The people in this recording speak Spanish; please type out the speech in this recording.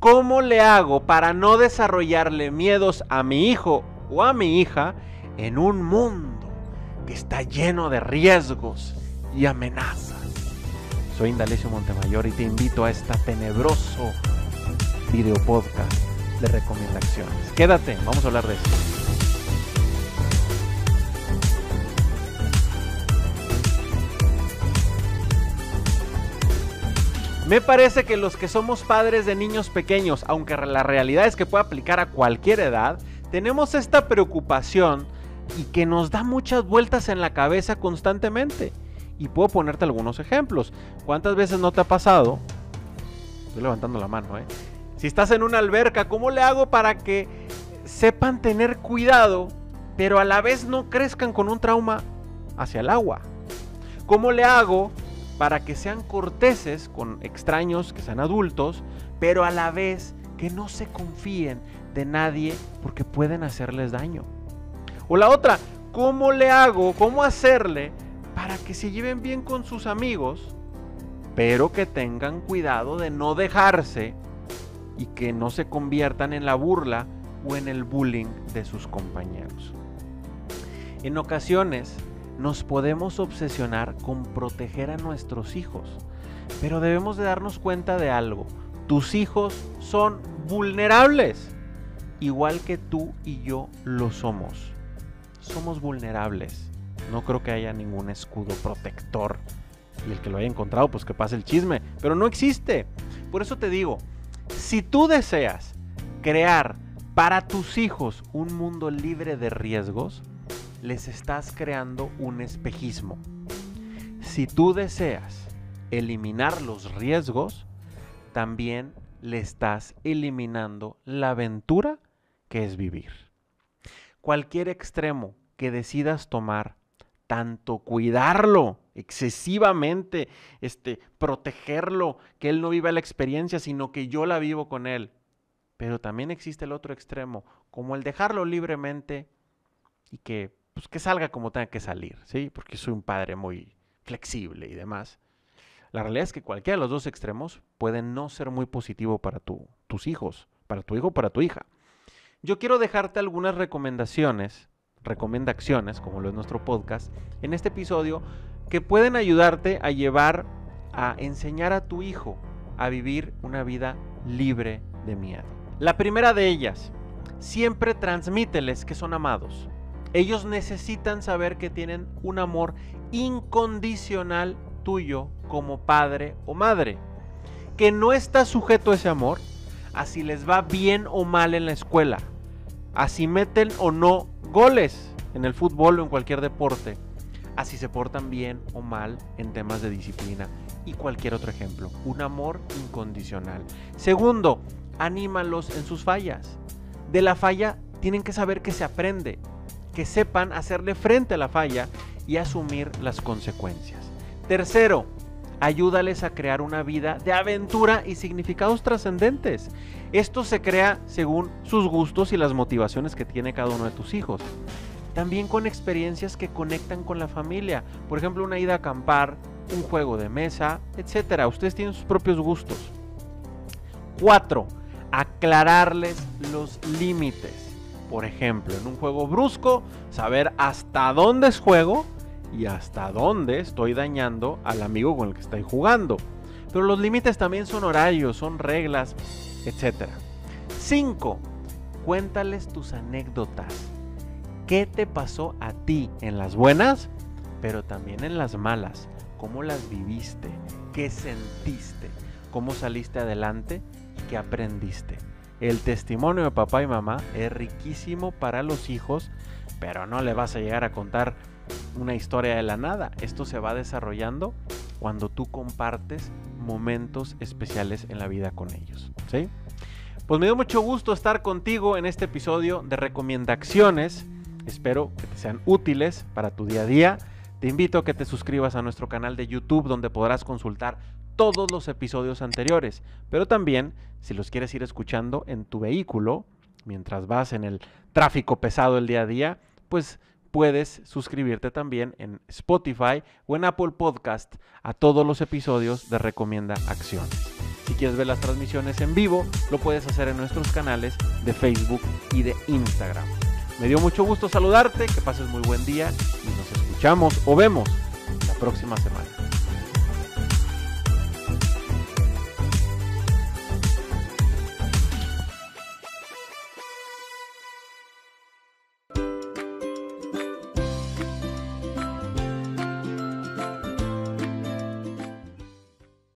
¿Cómo le hago para no desarrollarle miedos a mi hijo o a mi hija en un mundo que está lleno de riesgos y amenazas? Soy Indalecio Montemayor y te invito a este tenebroso video podcast de recomendaciones. Quédate, vamos a hablar de esto. Me parece que los que somos padres de niños pequeños, aunque la realidad es que puede aplicar a cualquier edad, tenemos esta preocupación y que nos da muchas vueltas en la cabeza constantemente. Y puedo ponerte algunos ejemplos. ¿Cuántas veces no te ha pasado? Estoy levantando la mano, ¿eh? Si estás en una alberca, ¿cómo le hago para que sepan tener cuidado, pero a la vez no crezcan con un trauma hacia el agua? ¿Cómo le hago para que sean corteses con extraños que sean adultos, pero a la vez que no se confíen de nadie porque pueden hacerles daño. O la otra, ¿cómo le hago, cómo hacerle para que se lleven bien con sus amigos, pero que tengan cuidado de no dejarse y que no se conviertan en la burla o en el bullying de sus compañeros? En ocasiones, nos podemos obsesionar con proteger a nuestros hijos, pero debemos de darnos cuenta de algo. Tus hijos son vulnerables, igual que tú y yo lo somos. Somos vulnerables. No creo que haya ningún escudo protector. Y el que lo haya encontrado, pues que pase el chisme. Pero no existe. Por eso te digo, si tú deseas crear para tus hijos un mundo libre de riesgos, les estás creando un espejismo. Si tú deseas eliminar los riesgos, también le estás eliminando la aventura que es vivir. Cualquier extremo que decidas tomar, tanto cuidarlo excesivamente, este, protegerlo, que él no viva la experiencia, sino que yo la vivo con él. Pero también existe el otro extremo, como el dejarlo libremente y que pues que salga como tenga que salir, ¿sí? Porque soy un padre muy flexible y demás. La realidad es que cualquiera de los dos extremos puede no ser muy positivo para tus hijos, para tu hijo para tu hija. Yo quiero dejarte algunas recomendaciones, recomendaciones, como lo es nuestro podcast, en este episodio que pueden ayudarte a llevar, a enseñar a tu hijo a vivir una vida libre de miedo. La primera de ellas, siempre transmíteles que son amados. Ellos necesitan saber que tienen un amor incondicional tuyo como padre o madre. Que no está sujeto a ese amor así les va bien o mal en la escuela. Así meten o no goles en el fútbol o en cualquier deporte. Así se portan bien o mal en temas de disciplina. Y cualquier otro ejemplo. Un amor incondicional. Segundo, anímalos en sus fallas. De la falla tienen que saber que se aprende que sepan hacerle frente a la falla y asumir las consecuencias. Tercero, ayúdales a crear una vida de aventura y significados trascendentes. Esto se crea según sus gustos y las motivaciones que tiene cada uno de tus hijos. También con experiencias que conectan con la familia. Por ejemplo, una ida a acampar, un juego de mesa, etc. Ustedes tienen sus propios gustos. Cuatro, aclararles los límites. Por ejemplo, en un juego brusco, saber hasta dónde es juego y hasta dónde estoy dañando al amigo con el que estoy jugando. Pero los límites también son horarios, son reglas, etc. 5. Cuéntales tus anécdotas. ¿Qué te pasó a ti en las buenas, pero también en las malas? ¿Cómo las viviste? ¿Qué sentiste? ¿Cómo saliste adelante? ¿Qué aprendiste? El testimonio de papá y mamá es riquísimo para los hijos, pero no le vas a llegar a contar una historia de la nada. Esto se va desarrollando cuando tú compartes momentos especiales en la vida con ellos. ¿sí? Pues me dio mucho gusto estar contigo en este episodio de recomendaciones. Espero que te sean útiles para tu día a día. Te invito a que te suscribas a nuestro canal de YouTube donde podrás consultar todos los episodios anteriores, pero también si los quieres ir escuchando en tu vehículo, mientras vas en el tráfico pesado el día a día, pues puedes suscribirte también en Spotify o en Apple Podcast a todos los episodios de Recomienda Acciones. Si quieres ver las transmisiones en vivo, lo puedes hacer en nuestros canales de Facebook y de Instagram. Me dio mucho gusto saludarte, que pases muy buen día y nos escuchamos o vemos la próxima semana.